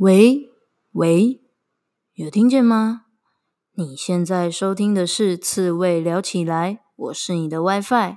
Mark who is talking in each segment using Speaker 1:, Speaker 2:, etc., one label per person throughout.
Speaker 1: 喂喂，有听见吗？你现在收听的是《刺猬聊起来》，我是你的 WiFi。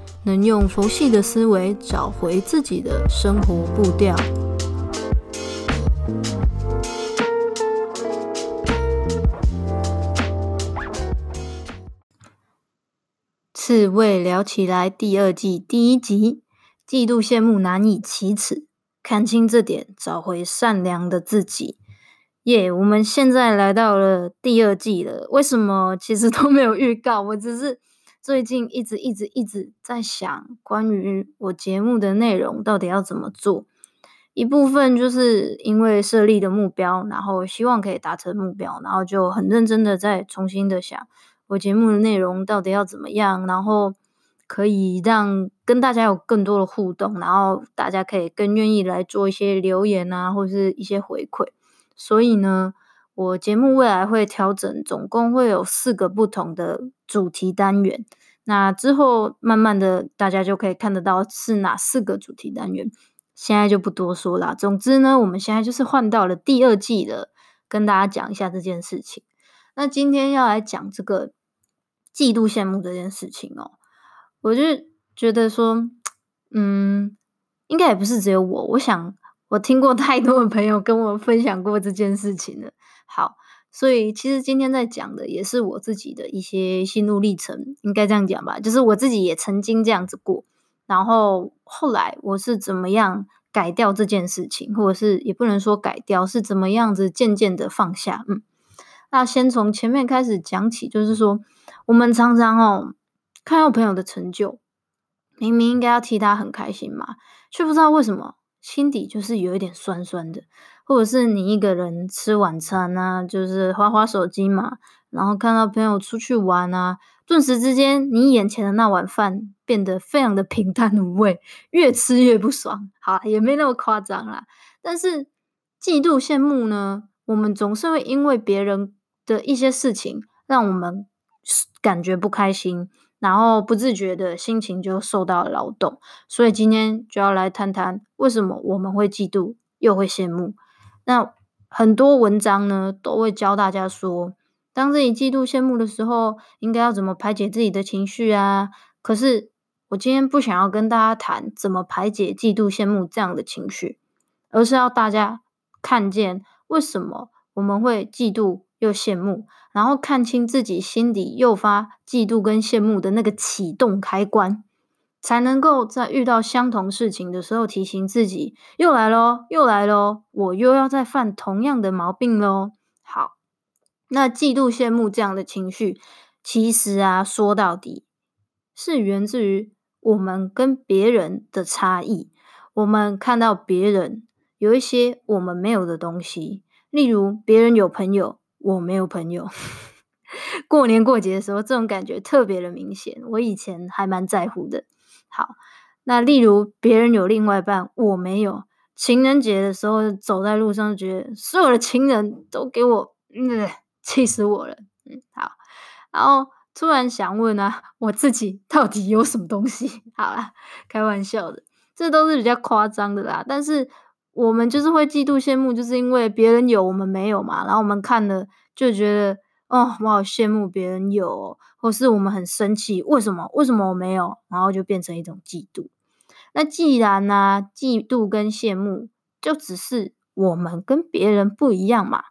Speaker 1: 能用佛系的思维找回自己的生活步调。刺猬聊起来第二季第一集：嫉妒羡慕难以启齿，看清这点，找回善良的自己。耶、我们现在来到了第二季了。为什么？其实都没有预告，我只是。最近一直一直一直在想，关于我节目的内容到底要怎么做。一部分就是因为设立的目标，然后希望可以达成目标，然后就很认真的在重新的想我节目的内容到底要怎么样，然后可以让跟大家有更多的互动，然后大家可以更愿意来做一些留言啊，或是一些回馈。所以呢，我节目未来会调整，总共会有四个不同的主题单元。那之后慢慢的，大家就可以看得到是哪四个主题单元。现在就不多说了。总之呢，我们现在就是换到了第二季了，跟大家讲一下这件事情。那今天要来讲这个嫉妒羡慕这件事情哦，我就觉得说，嗯，应该也不是只有我，我想。我听过太多的朋友跟我分享过这件事情了。好，所以其实今天在讲的也是我自己的一些心路历程，应该这样讲吧。就是我自己也曾经这样子过，然后后来我是怎么样改掉这件事情，或者是也不能说改掉，是怎么样子渐渐的放下。嗯，那先从前面开始讲起，就是说我们常常哦看到朋友的成就，明明应该要替他很开心嘛，却不知道为什么。心底就是有一点酸酸的，或者是你一个人吃晚餐啊，就是滑滑手机嘛，然后看到朋友出去玩啊，顿时之间你眼前的那碗饭变得非常的平淡无味，越吃越不爽。好，也没那么夸张啦。但是嫉妒羡慕呢，我们总是会因为别人的一些事情，让我们感觉不开心。然后不自觉的心情就受到了劳动，所以今天就要来谈谈为什么我们会嫉妒又会羡慕。那很多文章呢都会教大家说，当自己嫉妒羡慕的时候，应该要怎么排解自己的情绪啊。可是我今天不想要跟大家谈怎么排解嫉妒羡慕这样的情绪，而是要大家看见为什么我们会嫉妒。又羡慕，然后看清自己心底诱发嫉妒跟羡慕的那个启动开关，才能够在遇到相同事情的时候提醒自己：又来咯，又来咯，我又要再犯同样的毛病咯。好，那嫉妒羡慕这样的情绪，其实啊，说到底是源自于我们跟别人的差异。我们看到别人有一些我们没有的东西，例如别人有朋友。我没有朋友，过年过节的时候，这种感觉特别的明显。我以前还蛮在乎的。好，那例如别人有另外一半，我没有。情人节的时候，走在路上，觉得所有的情人都给我，嗯，气死我了。嗯，好。然后突然想问啊，我自己到底有什么东西？好啦，开玩笑的，这都是比较夸张的啦。但是。我们就是会嫉妒羡慕，就是因为别人有我们没有嘛。然后我们看了就觉得，哦，我好羡慕别人有哦，或是我们很生气，为什么？为什么我没有？然后就变成一种嫉妒。那既然呢，嫉妒跟羡慕就只是我们跟别人不一样嘛，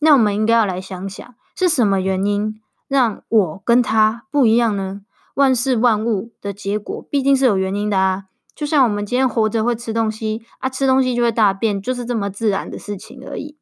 Speaker 1: 那我们应该要来想想，是什么原因让我跟他不一样呢？万事万物的结果必定是有原因的啊。就像我们今天活着会吃东西啊，吃东西就会大便，就是这么自然的事情而已。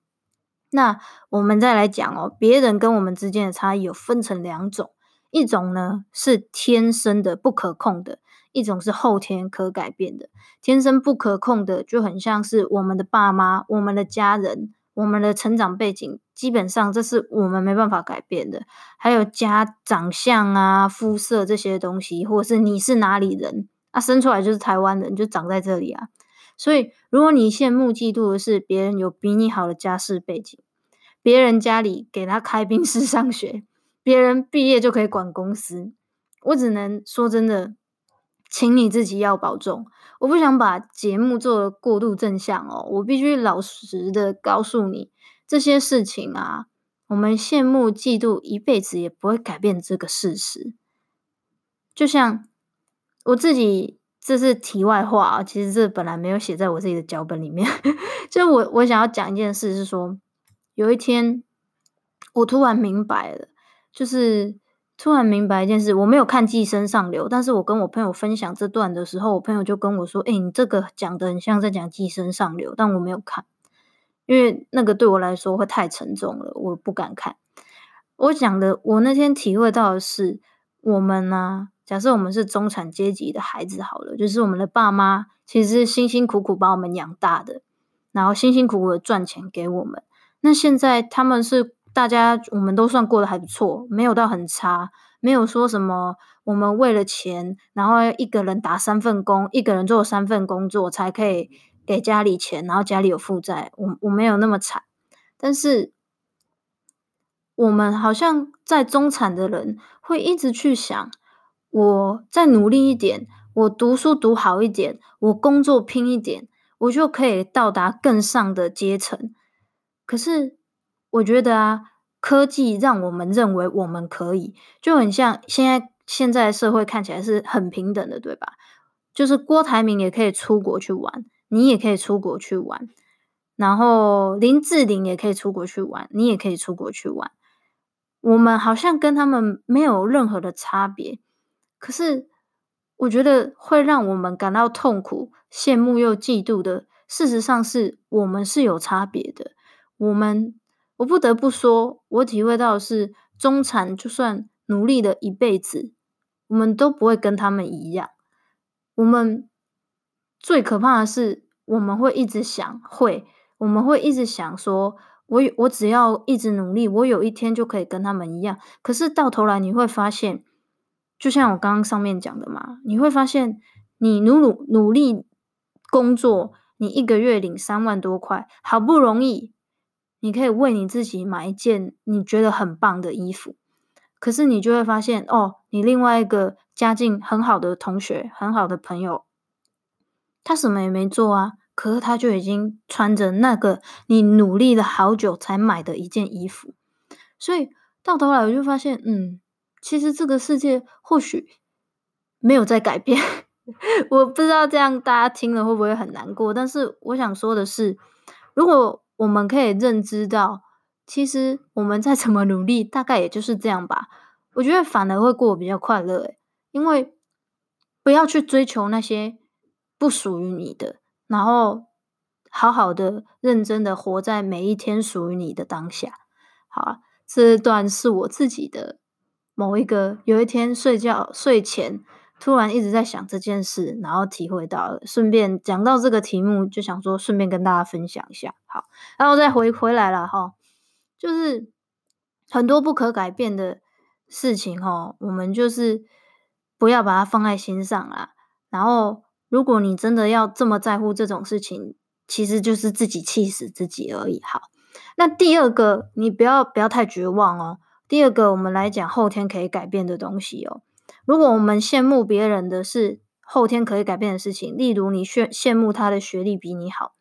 Speaker 1: 那我们再来讲哦，别人跟我们之间的差异有分成两种，一种呢是天生的不可控的，一种是后天可改变的。天生不可控的就很像是我们的爸妈、我们的家人、我们的成长背景，基本上这是我们没办法改变的。还有家长相啊、肤色这些东西，或者是你是哪里人啊，生出来就是台湾人，就长在这里啊。所以，如果你羡慕、嫉妒的是别人有比你好的家世背景，别人家里给他开宾士上学，别人毕业就可以管公司，我只能说真的，请你自己要保重。我不想把节目做的过度正向哦，我必须老实的告诉你，这些事情啊，我们羡慕、嫉妒一辈子也不会改变这个事实。就像我自己。这是题外话啊，其实这本来没有写在我自己的脚本里面。就我我想要讲一件事，是说有一天我突然明白了，就是突然明白一件事。我没有看《寄生上流》，但是我跟我朋友分享这段的时候，我朋友就跟我说：“诶，你这个讲得很像在讲《寄生上流》，但我没有看，因为那个对我来说会太沉重了，我不敢看。”我讲的，我那天体会到的是，我们呢。假设我们是中产阶级的孩子，好了，就是我们的爸妈其实是辛辛苦苦把我们养大的，然后辛辛苦苦的赚钱给我们。那现在他们是大家，我们都算过得还不错，没有到很差，没有说什么我们为了钱，然后一个人打三份工，一个人做三份工作才可以给家里钱，然后家里有负债，我我没有那么惨。但是我们好像在中产的人会一直去想。我再努力一点，我读书读好一点，我工作拼一点，我就可以到达更上的阶层。可是，我觉得啊，科技让我们认为我们可以，就很像现在现在社会看起来是很平等的，对吧？就是郭台铭也可以出国去玩，你也可以出国去玩，然后林志玲也可以出国去玩，你也可以出国去玩。我们好像跟他们没有任何的差别。可是，我觉得会让我们感到痛苦、羡慕又嫉妒的，事实上是我们是有差别的。我们，我不得不说，我体会到的是，中产就算努力了一辈子，我们都不会跟他们一样。我们最可怕的是，我们会一直想，会，我们会一直想说，我我只要一直努力，我有一天就可以跟他们一样。可是到头来，你会发现。就像我刚刚上面讲的嘛，你会发现，你努努努力工作，你一个月领三万多块，好不容易，你可以为你自己买一件你觉得很棒的衣服，可是你就会发现，哦，你另外一个家境很好的同学，很好的朋友，他什么也没做啊，可是他就已经穿着那个你努力了好久才买的一件衣服，所以到头来我就发现，嗯。其实这个世界或许没有在改变，我不知道这样大家听了会不会很难过。但是我想说的是，如果我们可以认知到，其实我们再怎么努力，大概也就是这样吧。我觉得反而会过得比较快乐，诶，因为不要去追求那些不属于你的，然后好好的、认真的活在每一天属于你的当下。好啊，这段是我自己的。某一个有一天睡觉睡前，突然一直在想这件事，然后体会到了。顺便讲到这个题目，就想说顺便跟大家分享一下。好，然后再回回来了哈，就是很多不可改变的事情哈，我们就是不要把它放在心上啦。然后，如果你真的要这么在乎这种事情，其实就是自己气死自己而已。好，那第二个，你不要不要太绝望哦。第二个，我们来讲后天可以改变的东西哦。如果我们羡慕别人的是后天可以改变的事情，例如你羡羡慕他的学历比你好，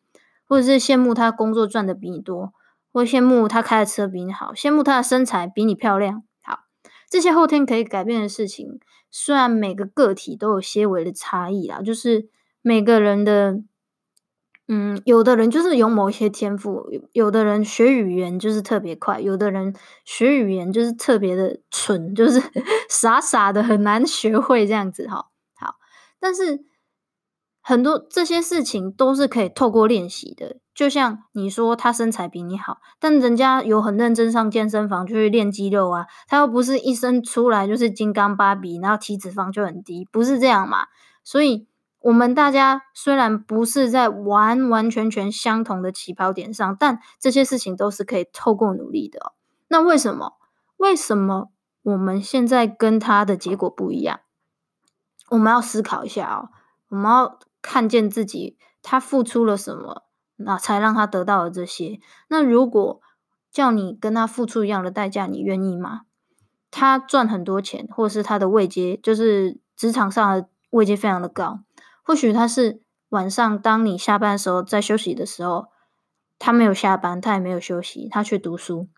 Speaker 1: 或者是羡慕他工作赚的比你多，或羡慕他开的车比你好，羡慕他的身材比你漂亮。好，这些后天可以改变的事情，虽然每个个体都有些微的差异啦，就是每个人的。嗯，有的人就是有某一些天赋，有的人学语言就是特别快，有的人学语言就是特别的蠢，就是 傻傻的很难学会这样子哈。好，但是很多这些事情都是可以透过练习的。就像你说他身材比你好，但人家有很认真上健身房去练肌肉啊，他又不是一生出来就是金刚芭比，然后体脂肪就很低，不是这样嘛？所以，我们大家虽然不是在完完全全相同的起跑点上，但这些事情都是可以透过努力的哦。那为什么？为什么我们现在跟他的结果不一样？我们要思考一下哦。我们要看见自己，他付出了什么，那才让他得到了这些。那如果叫你跟他付出一样的代价，你愿意吗？他赚很多钱，或是他的位阶，就是职场上的位阶非常的高。或许他是晚上，当你下班的时候，在休息的时候，他没有下班，他也没有休息，他去读书，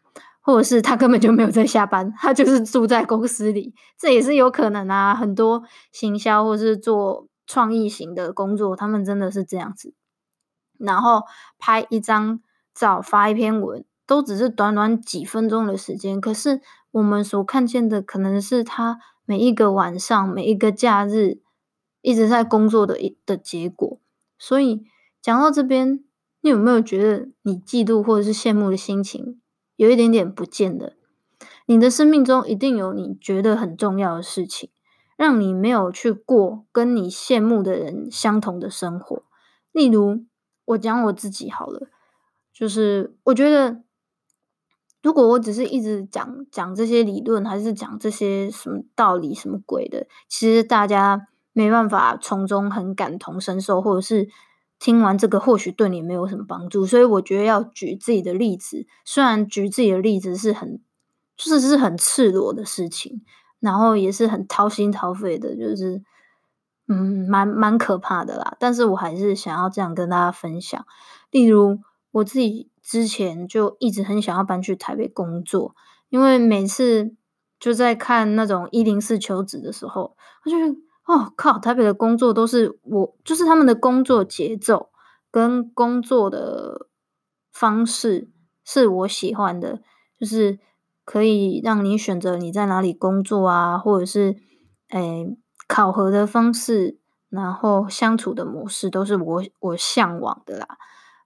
Speaker 1: 或者是他根本就没有在下班，他就是住在公司里，这也是有可能啊。很多行销或是做创意型的工作，他们真的是这样子，然后拍一张照，发一篇文，都只是短短几分钟的时间，可是我们所看见的，可能是他每一个晚上，每一个假日。一直在工作的一的结果，所以讲到这边，你有没有觉得你嫉妒或者是羡慕的心情有一点点不见了？你的生命中一定有你觉得很重要的事情，让你没有去过跟你羡慕的人相同的生活。例如，我讲我自己好了，就是我觉得，如果我只是一直讲讲这些理论，还是讲这些什么道理、什么鬼的，其实大家。没办法从中很感同身受，或者是听完这个或许对你没有什么帮助，所以我觉得要举自己的例子。虽然举自己的例子是很，就是是很赤裸的事情，然后也是很掏心掏肺的，就是嗯，蛮蛮可怕的啦。但是我还是想要这样跟大家分享。例如我自己之前就一直很想要搬去台北工作，因为每次就在看那种一零四求职的时候，我就。哦靠！台北的工作都是我，就是他们的工作节奏跟工作的方式是我喜欢的，就是可以让你选择你在哪里工作啊，或者是诶考核的方式，然后相处的模式都是我我向往的啦。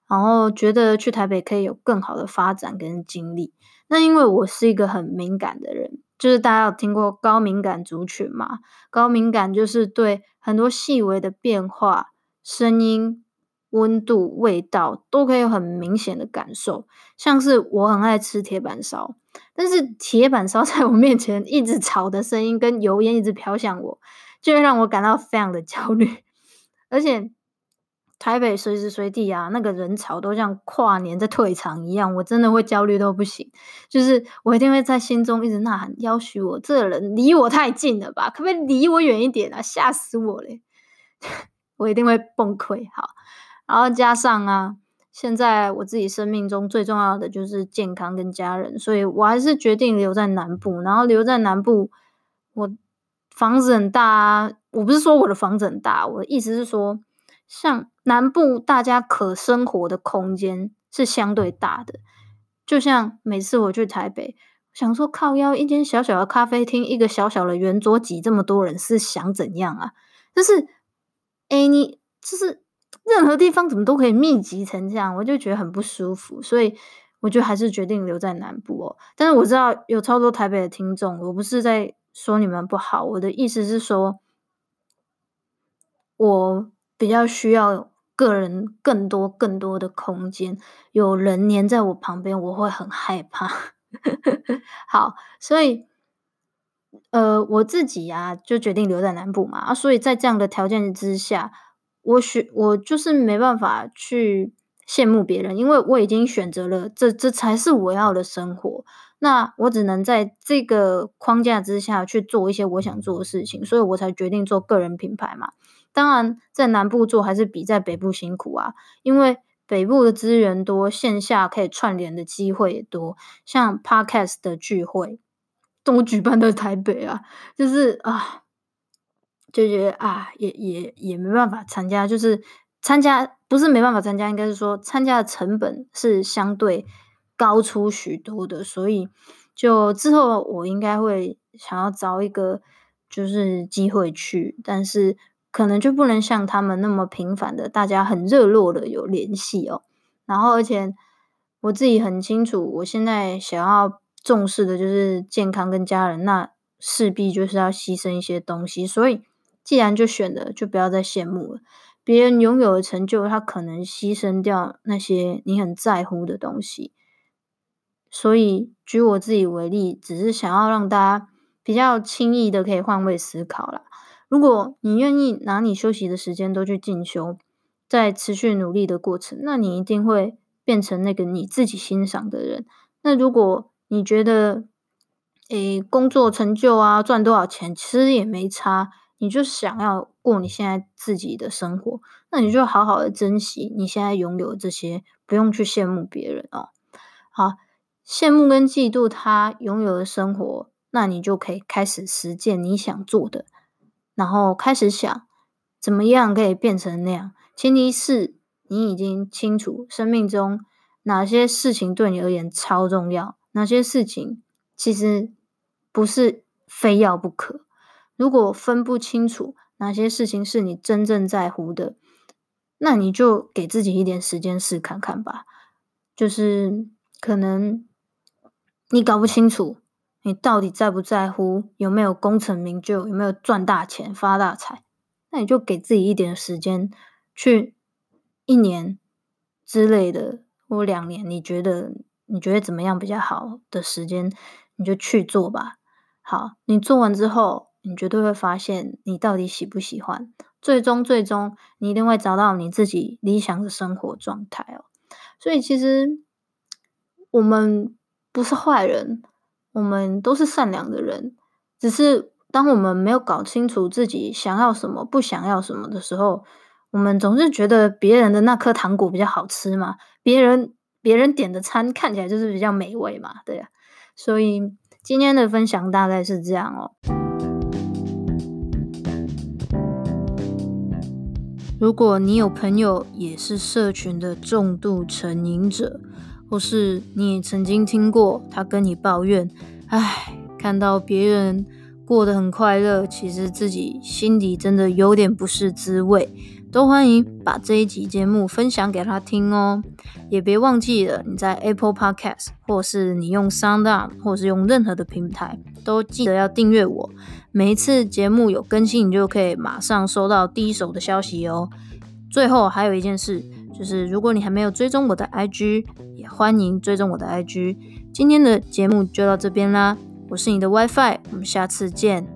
Speaker 1: 然后觉得去台北可以有更好的发展跟经历。那因为我是一个很敏感的人。就是大家有听过高敏感族群嘛？高敏感就是对很多细微的变化、声音、温度、味道都可以有很明显的感受。像是我很爱吃铁板烧，但是铁板烧在我面前一直炒的声音跟油烟一直飘向我，就会让我感到非常的焦虑，而且。台北随时随地啊，那个人潮都像跨年在退场一样，我真的会焦虑到不行。就是我一定会在心中一直呐喊：要许我这个人离我太近了吧？可不可以离我远一点啊？吓死我嘞！我一定会崩溃。好，然后加上啊，现在我自己生命中最重要的就是健康跟家人，所以我还是决定留在南部。然后留在南部，我房子很大啊。我不是说我的房子很大，我的意思是说。像南部，大家可生活的空间是相对大的。就像每次我去台北，想说靠腰一间小小的咖啡厅，一个小小的圆桌挤这么多人，是想怎样啊？就是，哎，你就是任何地方怎么都可以密集成这样，我就觉得很不舒服。所以我就还是决定留在南部哦。但是我知道有超多台北的听众，我不是在说你们不好，我的意思是说，我。比较需要个人更多更多的空间，有人黏在我旁边，我会很害怕。好，所以呃，我自己呀、就决定留在南部嘛啊，所以在这样的条件之下，我选我就是没办法去羡慕别人，因为我已经选择了这这才是我要的生活。那我只能在这个框架之下去做一些我想做的事情，所以我才决定做个人品牌嘛。当然，在南部做还是比在北部辛苦啊，因为北部的资源多，线下可以串联的机会也多，像 Podcast 的聚会都举办在台北啊，就是啊，就觉得啊，也也也没办法参加，就是参加不是没办法参加，应该是说参加的成本是相对高出许多的，所以就之后我应该会想要找一个就是机会去，但是。可能就不能像他们那么频繁的，大家很热络的有联系哦。然后，而且我自己很清楚，我现在想要重视的就是健康跟家人，那势必就是要牺牲一些东西。所以，既然就选了，就不要再羡慕了。别人拥有的成就，他可能牺牲掉那些你很在乎的东西。所以，举我自己为例，只是想要让大家比较轻易的可以换位思考啦。如果你愿意拿你休息的时间都去进修，在持续努力的过程，那你一定会变成那个你自己欣赏的人。那如果你觉得，诶，工作成就啊，赚多少钱，其实也没差，你就想要过你现在自己的生活，那你就好好的珍惜你现在拥有的这些，不用去羡慕别人哦。好。羡慕跟嫉妒他拥有的生活，那你就可以开始实践你想做的，然后开始想怎么样可以变成那样。前提是你已经清楚生命中哪些事情对你而言超重要，哪些事情其实不是非要不可。如果分不清楚哪些事情是你真正在乎的，那你就给自己一点时间试看看吧。就是可能。你搞不清楚，你到底在不在乎有没有功成名就，有没有赚大钱发大财？那你就给自己一点时间，去一年之类的，或两年，你觉得你觉得怎么样比较好的时间，你就去做吧。好，你做完之后，你绝对会发现你到底喜不喜欢。最终，最终，你一定会找到你自己理想的生活状态哦。所以，其实我们。不是坏人，我们都是善良的人。只是当我们没有搞清楚自己想要什么、不想要什么的时候，我们总是觉得别人的那颗糖果比较好吃嘛，别人别人点的餐看起来就是比较美味嘛，对呀。所以今天的分享大概是这样哦。如果你有朋友也是社群的重度成瘾者，或是你也曾经听过他跟你抱怨，唉，看到别人过得很快乐，其实自己心底真的有点不是滋味，都欢迎把这一集节目分享给他听哦。也别忘记了你在 Apple Podcast，或是你用 SoundOn，或是用任何的平台，都记得要订阅我。每一次节目有更新，你就可以马上收到第一手的消息哦。最后还有一件事。就是如果你还没有追踪我的 IG，也欢迎追踪我的 IG。今天的节目就到这边啦，我是你的 WiFi，我们下次见。